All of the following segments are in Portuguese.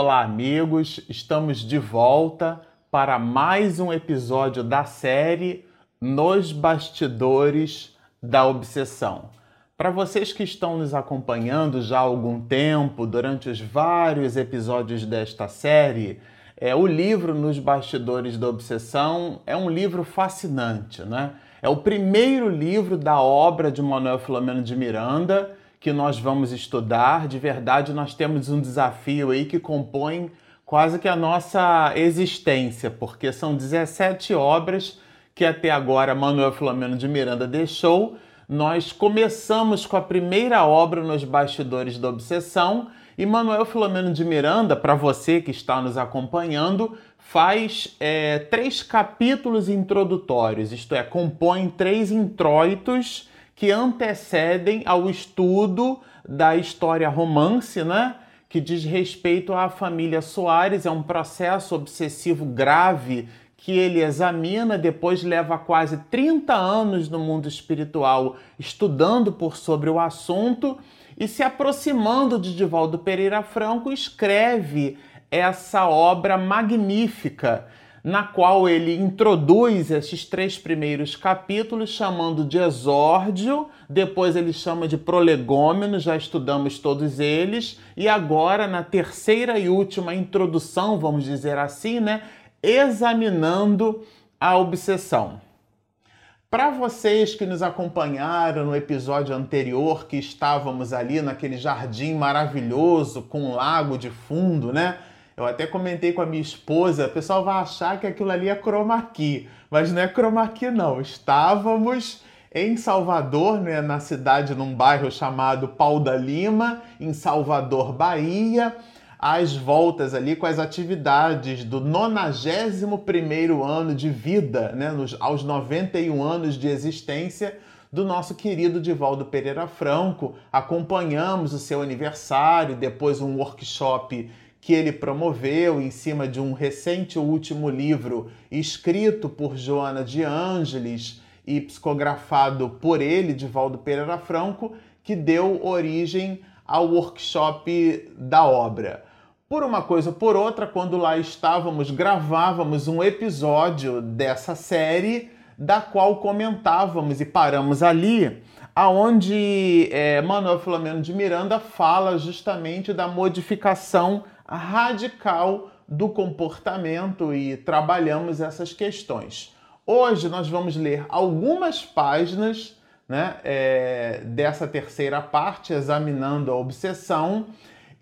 Olá, amigos. Estamos de volta para mais um episódio da série Nos Bastidores da Obsessão. Para vocês que estão nos acompanhando já há algum tempo, durante os vários episódios desta série, é, o livro Nos Bastidores da Obsessão é um livro fascinante, né? É o primeiro livro da obra de Manuel Filomeno de Miranda que nós vamos estudar. De verdade, nós temos um desafio aí que compõe quase que a nossa existência, porque são 17 obras que até agora Manuel Filomeno de Miranda deixou. Nós começamos com a primeira obra nos bastidores da obsessão e Manuel Filomeno de Miranda, para você que está nos acompanhando, faz é, três capítulos introdutórios, isto é, compõe três introitos que antecedem ao estudo da história romance, né? Que diz respeito à família Soares, é um processo obsessivo grave que ele examina, depois leva quase 30 anos no mundo espiritual estudando por sobre o assunto e se aproximando de Divaldo Pereira Franco, escreve essa obra magnífica na qual ele introduz esses três primeiros capítulos chamando de exórdio, depois ele chama de prolegômeno, já estudamos todos eles, e agora na terceira e última introdução, vamos dizer assim, né, examinando a obsessão. Para vocês que nos acompanharam no episódio anterior, que estávamos ali naquele jardim maravilhoso com um lago de fundo, né? Eu até comentei com a minha esposa, o pessoal vai achar que aquilo ali é chroma key, mas não é chroma key não. Estávamos em Salvador, né, na cidade, num bairro chamado Pau da Lima, em Salvador, Bahia, às voltas ali com as atividades do 91º ano de vida, né, nos, aos 91 anos de existência do nosso querido Divaldo Pereira Franco. Acompanhamos o seu aniversário, depois um workshop que ele promoveu em cima de um recente último livro escrito por Joana de Ângeles e psicografado por ele, Divaldo Pereira Franco, que deu origem ao workshop da obra. Por uma coisa ou por outra, quando lá estávamos, gravávamos um episódio dessa série, da qual comentávamos e paramos ali, aonde é, Manuel Filomeno de Miranda fala justamente da modificação radical do comportamento e trabalhamos essas questões. Hoje nós vamos ler algumas páginas né, é, dessa terceira parte, examinando a obsessão.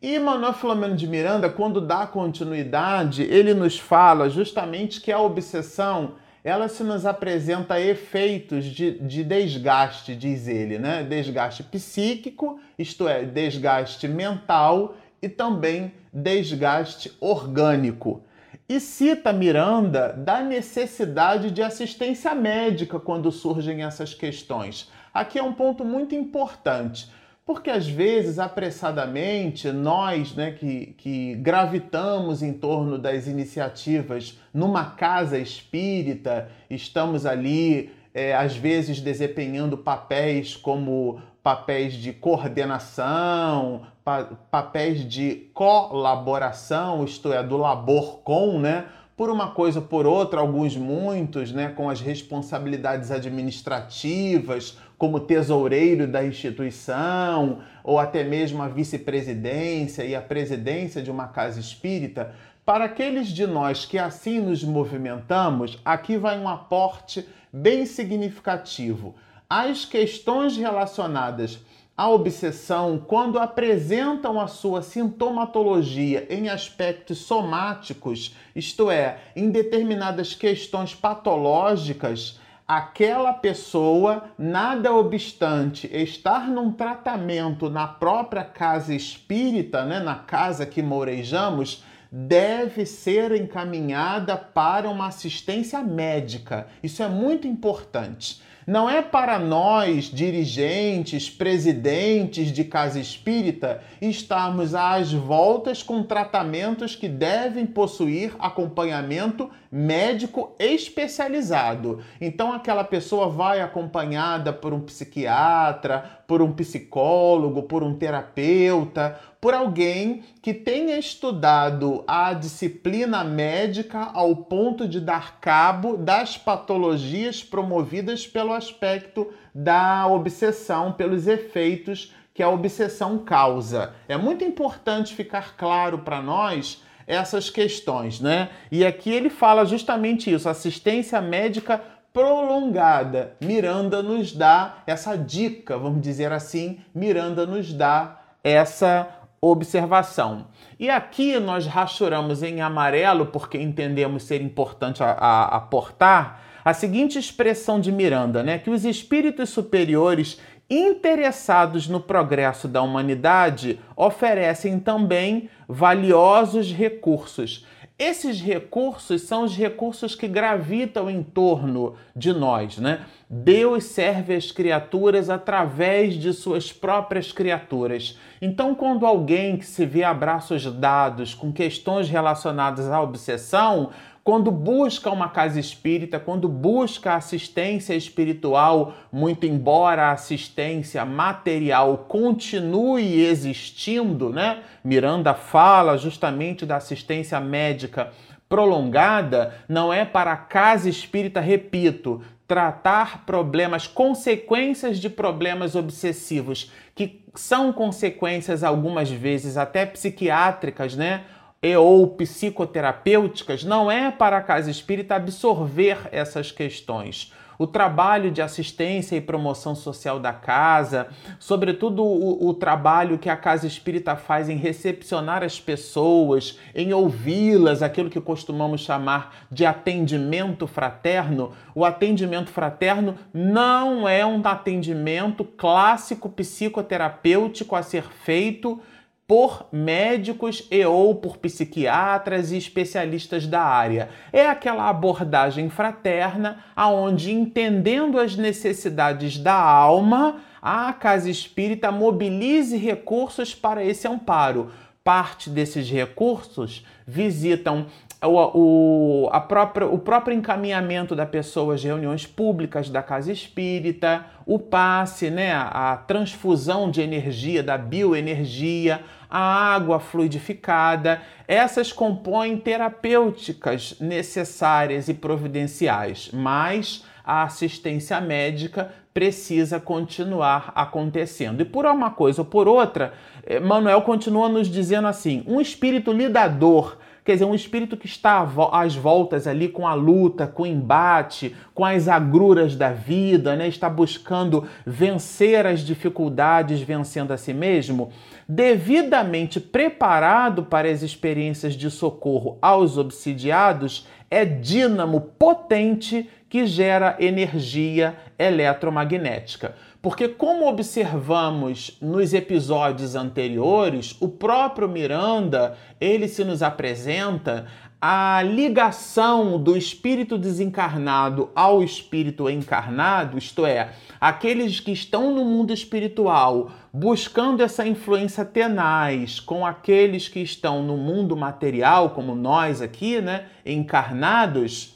E Manuel Filomeno de Miranda, quando dá continuidade, ele nos fala justamente que a obsessão ela se nos apresenta efeitos de, de desgaste, diz ele, né? Desgaste psíquico, isto é, desgaste mental e também desgaste orgânico. E cita Miranda da necessidade de assistência médica quando surgem essas questões. Aqui é um ponto muito importante, porque às vezes, apressadamente, nós né, que, que gravitamos em torno das iniciativas numa casa espírita, estamos ali, é, às vezes, desempenhando papéis como papéis de coordenação, pa papéis de colaboração, isto é, do labor com, né? Por uma coisa ou por outra, alguns muitos, né, com as responsabilidades administrativas, como tesoureiro da instituição, ou até mesmo a vice-presidência e a presidência de uma casa espírita, para aqueles de nós que assim nos movimentamos, aqui vai um aporte bem significativo. As questões relacionadas à obsessão, quando apresentam a sua sintomatologia em aspectos somáticos, isto é, em determinadas questões patológicas, aquela pessoa, nada obstante estar num tratamento na própria casa espírita, né, na casa que morejamos, deve ser encaminhada para uma assistência médica. Isso é muito importante. Não é para nós, dirigentes, presidentes de casa espírita, estarmos às voltas com tratamentos que devem possuir acompanhamento médico especializado. Então aquela pessoa vai acompanhada por um psiquiatra, por um psicólogo, por um terapeuta, por alguém que tenha estudado a disciplina médica ao ponto de dar cabo das patologias promovidas pelo aspecto da obsessão, pelos efeitos que a obsessão causa. É muito importante ficar claro para nós essas questões, né? E aqui ele fala justamente isso, assistência médica prolongada. Miranda nos dá essa dica, vamos dizer assim, Miranda nos dá essa observação. E aqui nós rachuramos em amarelo, porque entendemos ser importante a, a, aportar, a seguinte expressão de Miranda, né? Que os espíritos superiores interessados no progresso da humanidade oferecem também valiosos recursos. Esses recursos são os recursos que gravitam em torno de nós, né? Deus serve as criaturas através de suas próprias criaturas. Então, quando alguém que se vê a braços dados com questões relacionadas à obsessão, quando busca uma casa espírita, quando busca assistência espiritual, muito embora a assistência material continue existindo, né? Miranda fala justamente da assistência médica prolongada, não é para a casa espírita, repito, tratar problemas, consequências de problemas obsessivos, que são consequências algumas vezes até psiquiátricas, né? E ou psicoterapêuticas não é para a casa espírita absorver essas questões. O trabalho de assistência e promoção social da casa, sobretudo o, o, trabalho que a casa espírita faz em recepcionar as pessoas, em ouvi-las, aquilo que costumamos chamar de atendimento fraterno. O atendimento fraterno não é um atendimento clássico psicoterapêutico a ser feito por médicos e ou por psiquiatras e especialistas da área. É aquela abordagem fraterna aonde entendendo as necessidades da alma, a casa espírita mobilize recursos para esse amparo. Parte desses recursos visitam o, o, própria, o próprio encaminhamento da pessoa às reuniões públicas da casa espírita, o passe, né, a transfusão de energia, da bioenergia, a água fluidificada, essas compõem terapêuticas necessárias e providenciais, mas a assistência médica precisa continuar acontecendo. E por uma coisa ou por outra, eh, Manuel continua nos dizendo assim: um espírito lidador Quer dizer, um espírito que está às voltas ali com a luta, com o embate, com as agruras da vida, né? está buscando vencer as dificuldades, vencendo a si mesmo, devidamente preparado para as experiências de socorro aos obsidiados, é dínamo potente que gera energia eletromagnética. Porque, como observamos nos episódios anteriores, o próprio Miranda ele se nos apresenta a ligação do espírito desencarnado ao espírito encarnado, isto é, aqueles que estão no mundo espiritual buscando essa influência tenaz com aqueles que estão no mundo material, como nós aqui, né, encarnados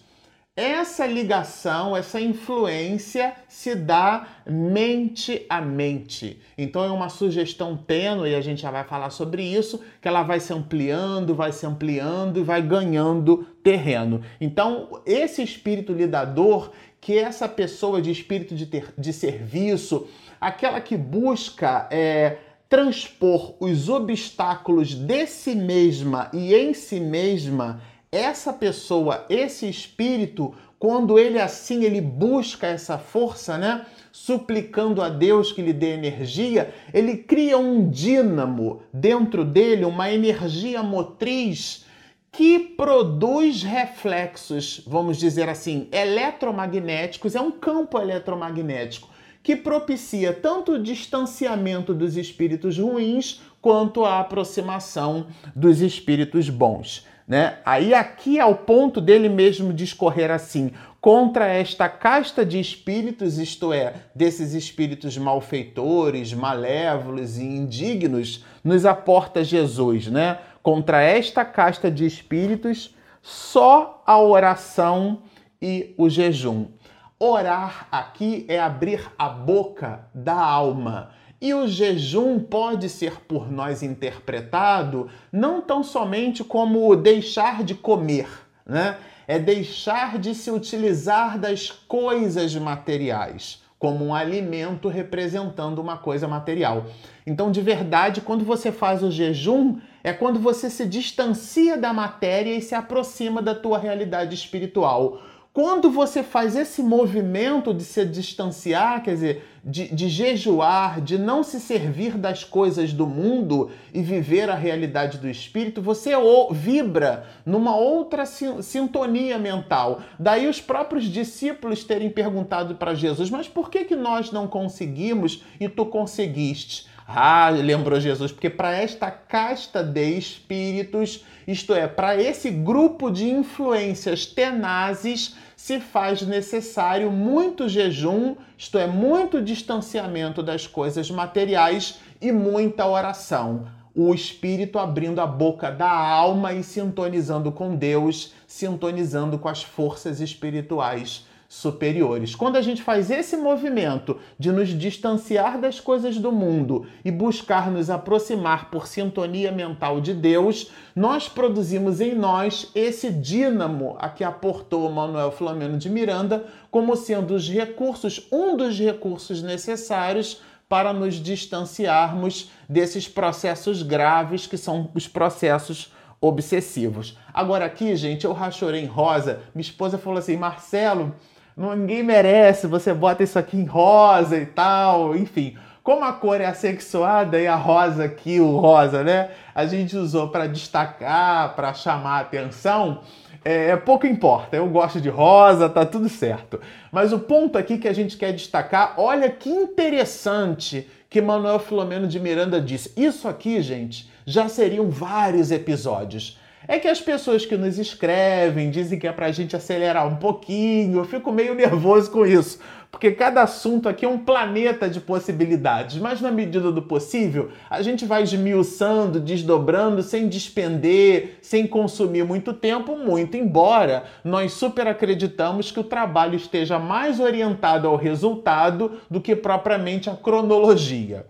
essa ligação, essa influência se dá mente a mente. Então é uma sugestão tênue, e a gente já vai falar sobre isso, que ela vai se ampliando, vai se ampliando e vai ganhando terreno. Então, esse espírito lidador, que é essa pessoa de espírito de, ter, de serviço, aquela que busca é, transpor os obstáculos de si mesma e em si mesma essa pessoa, esse espírito, quando ele assim ele busca essa força, né? Suplicando a Deus que lhe dê energia, ele cria um dínamo dentro dele, uma energia motriz que produz reflexos, vamos dizer assim, eletromagnéticos, é um campo eletromagnético que propicia tanto o distanciamento dos espíritos ruins quanto a aproximação dos espíritos bons. Né? Aí aqui é o ponto dele mesmo discorrer assim: contra esta casta de espíritos, isto é, desses espíritos malfeitores, malévolos e indignos, nos aporta Jesus, né? Contra esta casta de espíritos, só a oração e o jejum. Orar aqui é abrir a boca da alma. E o jejum pode ser por nós interpretado não tão somente como deixar de comer, né? É deixar de se utilizar das coisas materiais como um alimento representando uma coisa material. Então, de verdade, quando você faz o jejum, é quando você se distancia da matéria e se aproxima da tua realidade espiritual. Quando você faz esse movimento de se distanciar, quer dizer, de, de, jejuar, de não se servir das coisas do mundo e viver a realidade do espírito, você vibra numa outra sintonia mental. Daí os próprios discípulos terem perguntado para Jesus: Mas por que, que nós não conseguimos e tu conseguiste? Ah, lembrou Jesus, porque para esta casta de espíritos, isto é, para esse grupo de influências tenazes, se faz necessário muito jejum, isto é, muito distanciamento das coisas materiais e muita oração. O espírito abrindo a boca da alma e sintonizando com Deus, sintonizando com as forças espirituais superiores. Quando a gente faz esse movimento de nos distanciar das coisas do mundo e buscar nos aproximar por sintonia mental de Deus, nós produzimos em nós esse dínamo a que aportou Manuel Flamengo de Miranda como sendo os recursos, um dos recursos necessários para nos distanciarmos desses processos graves que são os processos obsessivos. Agora aqui, gente, eu rachorei em rosa. Minha esposa falou assim: "Marcelo, ninguém merece, você bota isso aqui em rosa e tal, enfim. Como a cor é assexuada e a rosa aqui, o rosa, né? A gente usou para destacar, para chamar a atenção. É, pouco importa, eu gosto de rosa, tá tudo certo. Mas o ponto aqui que a gente quer destacar, olha que interessante que Manuel Filomeno de Miranda disse. Isso aqui, gente, já seriam vários episódios é que as pessoas que nos escrevem dizem que é para a gente acelerar um pouquinho. Eu fico meio nervoso com isso, porque cada assunto aqui é um planeta de possibilidades. Mas na medida do possível, a gente vai esmiuçando, desdobrando, sem despender, sem consumir muito tempo, muito embora nós super acreditamos que o trabalho esteja mais orientado ao resultado do que propriamente à cronologia.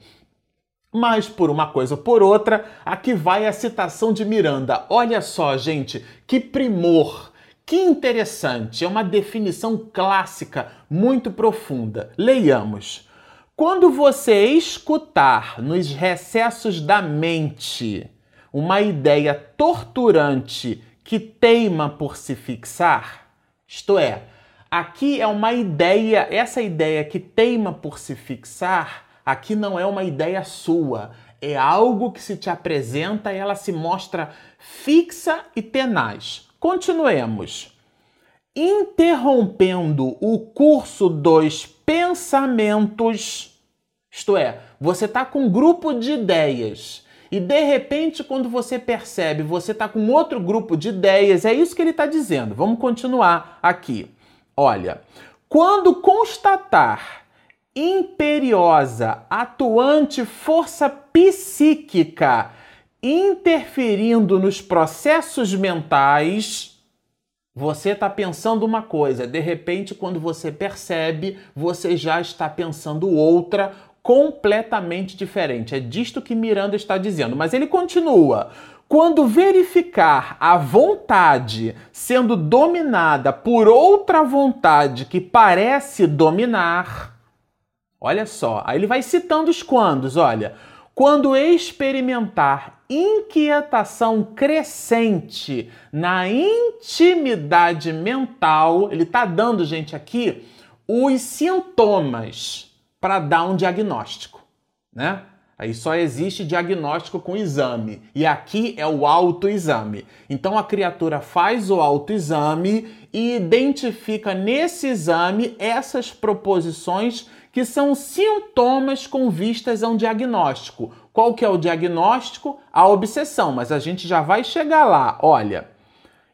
Mas por uma coisa ou por outra, aqui vai a citação de Miranda. Olha só, gente, que primor, que interessante. É uma definição clássica, muito profunda. Leiamos. Quando você escutar nos recessos da mente uma ideia torturante que teima por se fixar, isto é, aqui é uma ideia, essa ideia que teima por se fixar, Aqui não é uma ideia sua, é algo que se te apresenta e ela se mostra fixa e tenaz. Continuemos. Interrompendo o curso dos pensamentos, isto é, você está com um grupo de ideias e de repente, quando você percebe, você está com outro grupo de ideias, é isso que ele está dizendo. Vamos continuar aqui. Olha, quando constatar imperiosa, atuante força psíquica interferindo nos processos mentais, você está pensando uma coisa, de repente, quando você percebe, você já está pensando outra, completamente diferente. É disto que Miranda está dizendo. Mas ele continua. Quando verificar a vontade sendo dominada por outra vontade que parece dominar, Olha só, aí ele vai citando os quandos, olha. Quando experimentar inquietação crescente na intimidade mental, ele está dando, gente, aqui os sintomas para dar um diagnóstico, né? Aí só existe diagnóstico com exame. E aqui é o autoexame. Então a criatura faz o autoexame e identifica nesse exame essas proposições que são sintomas com vistas a um diagnóstico. Qual que é o diagnóstico? A obsessão, mas a gente já vai chegar lá. Olha,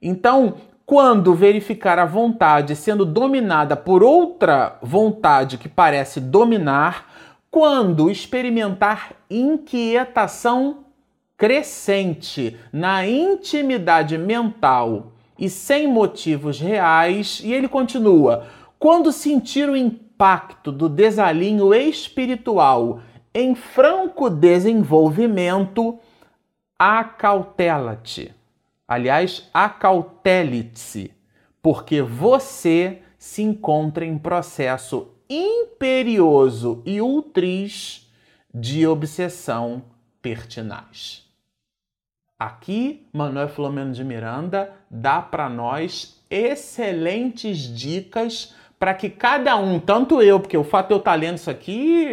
então, quando verificar a vontade sendo dominada por outra vontade que parece dominar, quando experimentar inquietação crescente na intimidade mental e sem motivos reais, e ele continua: quando sentir o impacto do desalinho espiritual em franco desenvolvimento, acautela-te. Aliás, acautele-se, porque você se encontra em processo imperioso e ultriz de obsessão pertinaz. Aqui, Manuel Filomeno de Miranda dá para nós excelentes dicas para que cada um, tanto eu, porque o fato de eu estar lendo isso aqui,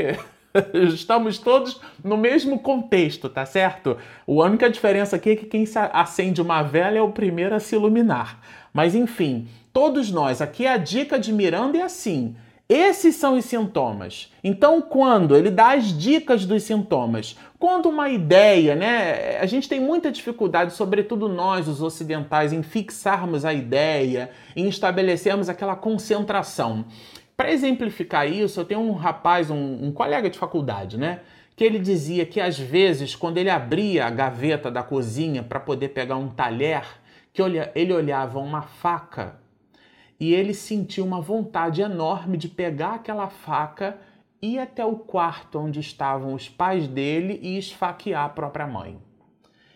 estamos todos no mesmo contexto, tá certo? A única diferença aqui é que quem acende uma vela é o primeiro a se iluminar. Mas enfim, todos nós, aqui a dica de Miranda é assim: esses são os sintomas. Então, quando ele dá as dicas dos sintomas, quando uma ideia, né? A gente tem muita dificuldade, sobretudo nós, os ocidentais, em fixarmos a ideia, em estabelecermos aquela concentração. Para exemplificar isso, eu tenho um rapaz, um, um colega de faculdade, né? Que ele dizia que às vezes, quando ele abria a gaveta da cozinha para poder pegar um talher, que ele olhava uma faca e ele sentiu uma vontade enorme de pegar aquela faca, ir até o quarto onde estavam os pais dele e esfaquear a própria mãe.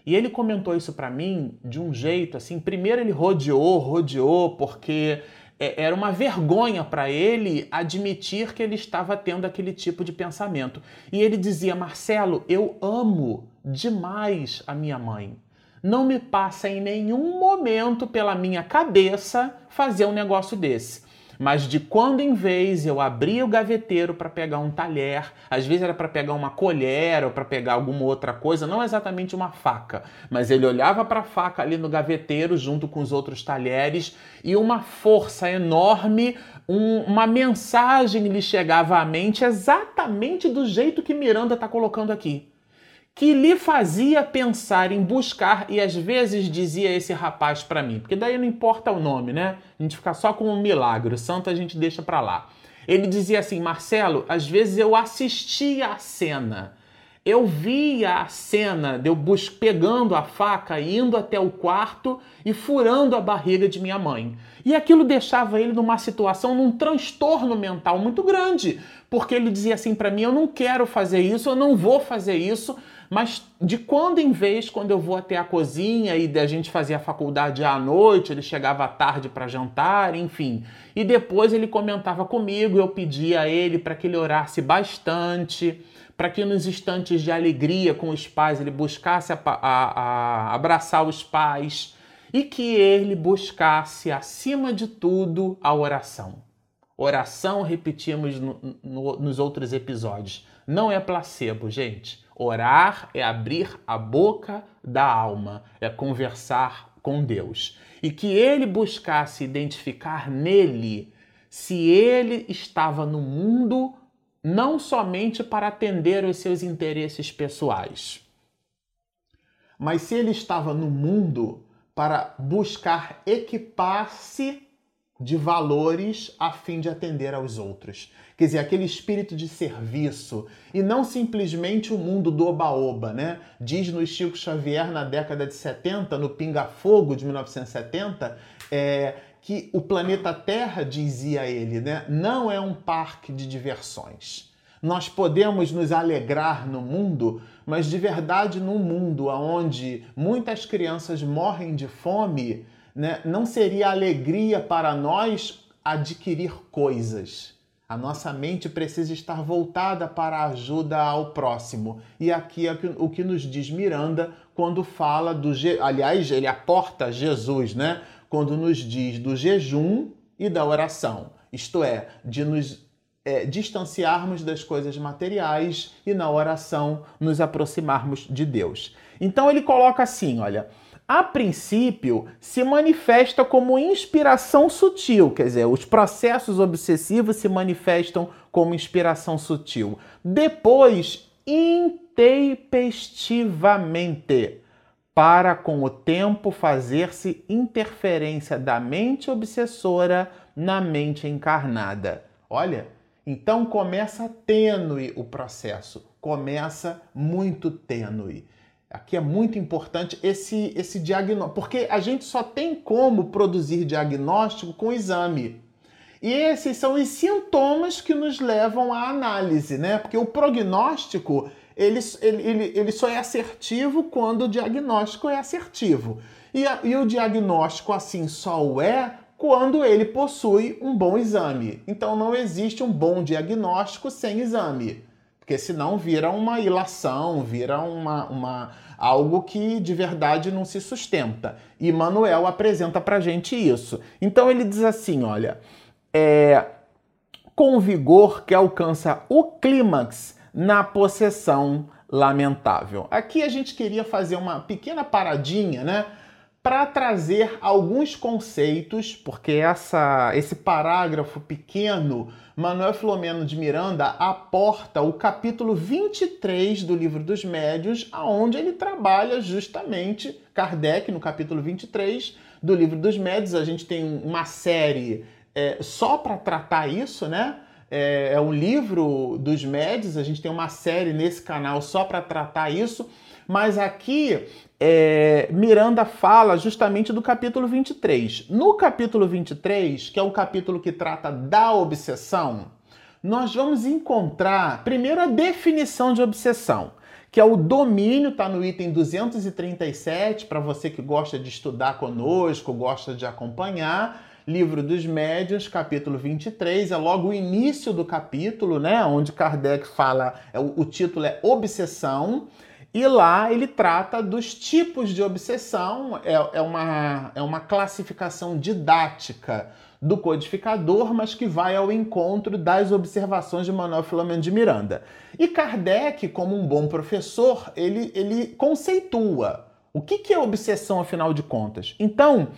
E ele comentou isso para mim de um jeito assim. Primeiro ele rodeou, rodeou, porque é, era uma vergonha para ele admitir que ele estava tendo aquele tipo de pensamento. E ele dizia: Marcelo, eu amo demais a minha mãe não me passa em nenhum momento pela minha cabeça fazer um negócio desse. Mas de quando em vez eu abria o gaveteiro para pegar um talher, às vezes era para pegar uma colher ou para pegar alguma outra coisa, não exatamente uma faca, mas ele olhava para a faca ali no gaveteiro junto com os outros talheres e uma força enorme, um, uma mensagem lhe chegava à mente exatamente do jeito que Miranda está colocando aqui que lhe fazia pensar em buscar, e às vezes dizia esse rapaz para mim, porque daí não importa o nome, né? A gente fica só com um milagre, o santo a gente deixa para lá. Ele dizia assim: Marcelo, às vezes eu assistia a cena, eu via a cena de eu pegando a faca, indo até o quarto e furando a barriga de minha mãe. E aquilo deixava ele numa situação, num transtorno mental muito grande, porque ele dizia assim para mim: eu não quero fazer isso, eu não vou fazer isso mas de quando em vez, quando eu vou até a cozinha e a gente fazia a faculdade à noite, ele chegava à tarde para jantar, enfim. E depois ele comentava comigo, eu pedia a ele para que ele orasse bastante, para que nos instantes de alegria com os pais ele buscasse a, a, a abraçar os pais e que ele buscasse, acima de tudo, a oração. Oração, repetimos no, no, nos outros episódios, não é placebo, gente. Orar é abrir a boca da alma, é conversar com Deus. E que ele buscasse identificar nele se ele estava no mundo não somente para atender os seus interesses pessoais, mas se ele estava no mundo para buscar equipar-se de valores a fim de atender aos outros. Quer dizer, aquele espírito de serviço e não simplesmente o mundo do oba-oba, né? Diz no Chico Xavier na década de 70, no Pinga Fogo de 1970, é, que o planeta Terra, dizia ele, né, não é um parque de diversões. Nós podemos nos alegrar no mundo, mas de verdade, num mundo onde muitas crianças morrem de fome, né, não seria alegria para nós adquirir coisas. A nossa mente precisa estar voltada para a ajuda ao próximo. E aqui é o que nos diz Miranda quando fala do. Aliás, ele aporta Jesus, né? Quando nos diz do jejum e da oração. Isto é, de nos é, distanciarmos das coisas materiais e na oração nos aproximarmos de Deus. Então ele coloca assim: olha a princípio, se manifesta como inspiração sutil, quer dizer, os processos obsessivos se manifestam como inspiração sutil. Depois, intempestivamente, para com o tempo fazer-se interferência da mente obsessora na mente encarnada. Olha, então começa tênue o processo, começa muito tênue Aqui é muito importante esse, esse diagnóstico, porque a gente só tem como produzir diagnóstico com exame. E esses são os sintomas que nos levam à análise, né? Porque o prognóstico ele, ele, ele só é assertivo quando o diagnóstico é assertivo. E, a, e o diagnóstico assim só o é quando ele possui um bom exame. Então não existe um bom diagnóstico sem exame. Porque senão vira uma ilação, vira uma, uma, algo que de verdade não se sustenta. E Manuel apresenta pra gente isso. Então ele diz assim: olha, é, com vigor que alcança o clímax na possessão lamentável. Aqui a gente queria fazer uma pequena paradinha, né? Para trazer alguns conceitos, porque essa, esse parágrafo pequeno, Manuel Filomeno de Miranda aporta o capítulo 23 do Livro dos Médios, aonde ele trabalha justamente Kardec no capítulo 23 do Livro dos Médios. A gente tem uma série é, só para tratar isso, né? É, é o livro dos médios, a gente tem uma série nesse canal só para tratar isso. Mas aqui é, Miranda fala justamente do capítulo 23. No capítulo 23, que é o capítulo que trata da obsessão, nós vamos encontrar primeiro a definição de obsessão, que é o domínio, está no item 237, para você que gosta de estudar conosco, gosta de acompanhar. Livro dos Médiuns, capítulo 23, é logo o início do capítulo, né? Onde Kardec fala, é, o, o título é Obsessão. E lá ele trata dos tipos de obsessão, é, é, uma, é uma classificação didática do codificador, mas que vai ao encontro das observações de Manuel Filomeno de Miranda. E Kardec, como um bom professor, ele, ele conceitua o que, que é obsessão, afinal de contas. Então,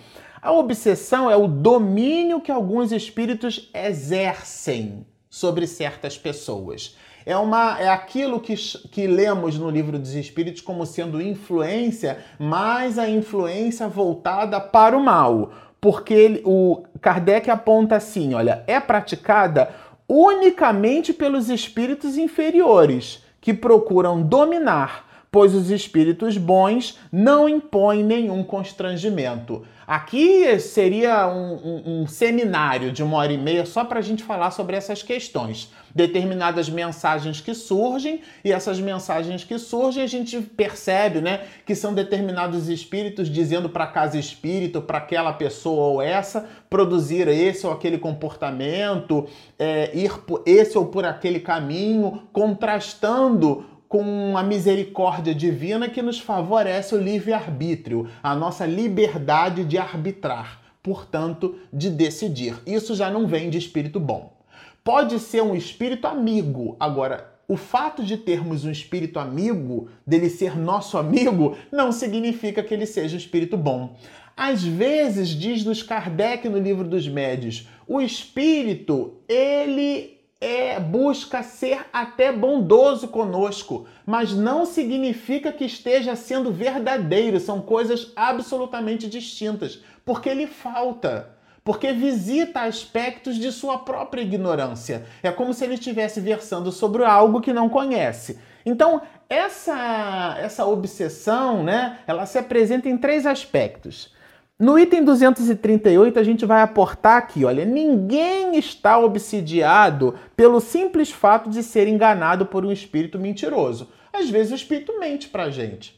a obsessão é o domínio que alguns espíritos exercem sobre certas pessoas é, uma, é aquilo que, que lemos no livro dos Espíritos como sendo influência, mas a influência voltada para o mal. Porque ele, o Kardec aponta assim: olha, é praticada unicamente pelos espíritos inferiores, que procuram dominar, pois os espíritos bons não impõem nenhum constrangimento. Aqui seria um, um, um seminário de uma hora e meia só para a gente falar sobre essas questões. Determinadas mensagens que surgem, e essas mensagens que surgem a gente percebe né, que são determinados espíritos dizendo para casa espírito, para aquela pessoa ou essa, produzir esse ou aquele comportamento, é, ir por esse ou por aquele caminho, contrastando com a misericórdia divina que nos favorece o livre-arbítrio, a nossa liberdade de arbitrar, portanto, de decidir. Isso já não vem de espírito bom. Pode ser um espírito amigo, agora o fato de termos um espírito amigo, dele ser nosso amigo, não significa que ele seja um espírito bom. Às vezes, diz-nos Kardec no livro dos médios, o espírito, ele é, busca ser até bondoso conosco, mas não significa que esteja sendo verdadeiro, são coisas absolutamente distintas, porque ele falta, porque visita aspectos de sua própria ignorância. É como se ele estivesse versando sobre algo que não conhece. Então, essa essa obsessão, né, ela se apresenta em três aspectos. No item 238, a gente vai aportar aqui, olha, ninguém está obsidiado pelo simples fato de ser enganado por um espírito mentiroso. Às vezes o espírito mente pra gente.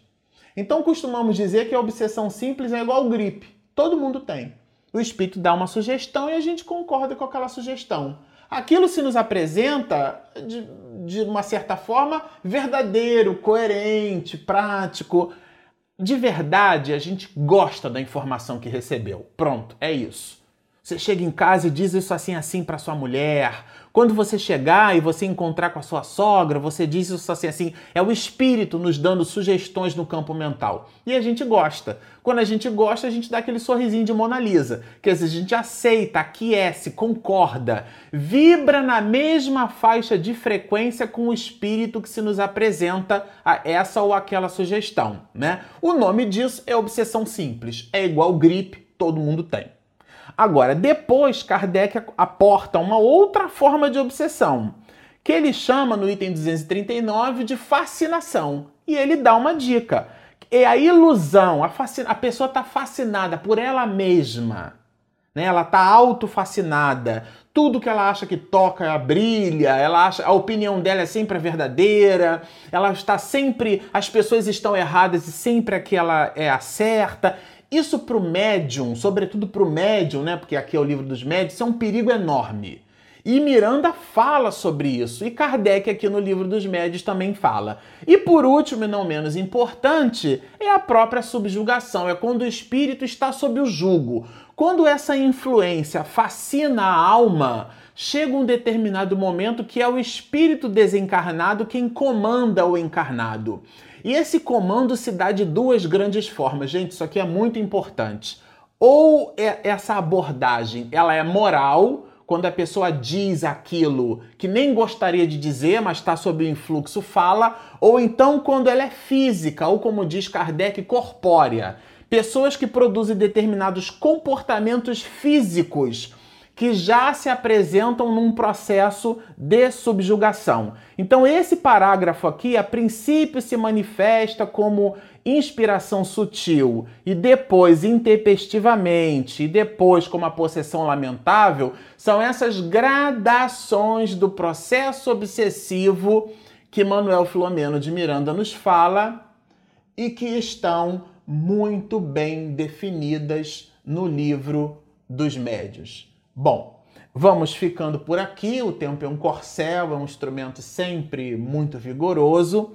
Então costumamos dizer que a obsessão simples é igual gripe. Todo mundo tem. O espírito dá uma sugestão e a gente concorda com aquela sugestão. Aquilo se nos apresenta de, de uma certa forma verdadeiro, coerente, prático de verdade a gente gosta da informação que recebeu. Pronto, é isso. Você chega em casa e diz isso assim assim para sua mulher. Quando você chegar e você encontrar com a sua sogra, você diz isso assim assim. É o espírito nos dando sugestões no campo mental. E a gente gosta. Quando a gente gosta, a gente dá aquele sorrisinho de Mona Lisa. Quer dizer, a gente aceita, aquece, concorda, vibra na mesma faixa de frequência com o espírito que se nos apresenta a essa ou aquela sugestão, né? O nome disso é obsessão simples. É igual gripe, todo mundo tem. Agora, depois Kardec aporta uma outra forma de obsessão, que ele chama no item 239 de fascinação. E ele dá uma dica, é a ilusão, a, fascina, a pessoa está fascinada por ela mesma. Né? Ela está autofascinada. Tudo que ela acha que toca brilha, ela acha a opinião dela é sempre a verdadeira, ela está sempre. As pessoas estão erradas e sempre aquela é a certa. Isso para o médium, sobretudo para o médium, né? Porque aqui é o livro dos médios, é um perigo enorme. E Miranda fala sobre isso, e Kardec aqui no livro dos médios também fala. E por último, e não menos importante, é a própria subjugação, é quando o espírito está sob o jugo. Quando essa influência fascina a alma, chega um determinado momento que é o espírito desencarnado quem comanda o encarnado. E esse comando se dá de duas grandes formas. Gente, isso aqui é muito importante. Ou é essa abordagem, ela é moral, quando a pessoa diz aquilo que nem gostaria de dizer, mas está sob o influxo, fala, ou então quando ela é física, ou como diz Kardec, corpórea. Pessoas que produzem determinados comportamentos físicos que já se apresentam num processo de subjugação. Então, esse parágrafo aqui, a princípio, se manifesta como inspiração sutil e depois intempestivamente e depois como a possessão lamentável, são essas gradações do processo obsessivo que Manuel Filomeno de Miranda nos fala e que estão muito bem definidas no livro dos médios. Bom, vamos ficando por aqui. O tempo é um corcel, é um instrumento sempre muito vigoroso.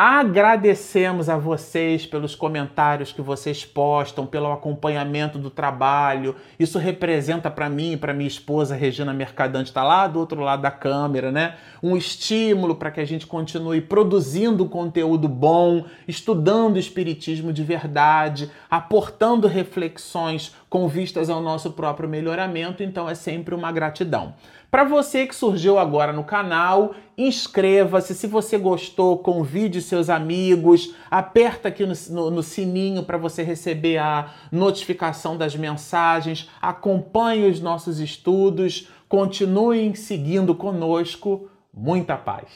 Agradecemos a vocês pelos comentários que vocês postam, pelo acompanhamento do trabalho. Isso representa para mim e para minha esposa Regina Mercadante, está lá do outro lado da câmera, né? Um estímulo para que a gente continue produzindo conteúdo bom, estudando espiritismo de verdade, aportando reflexões com vistas ao nosso próprio melhoramento. Então é sempre uma gratidão. Para você que surgiu agora no canal, inscreva-se. Se você gostou, convide seus amigos, aperta aqui no, no, no sininho para você receber a notificação das mensagens, acompanhe os nossos estudos, continuem seguindo conosco. Muita paz!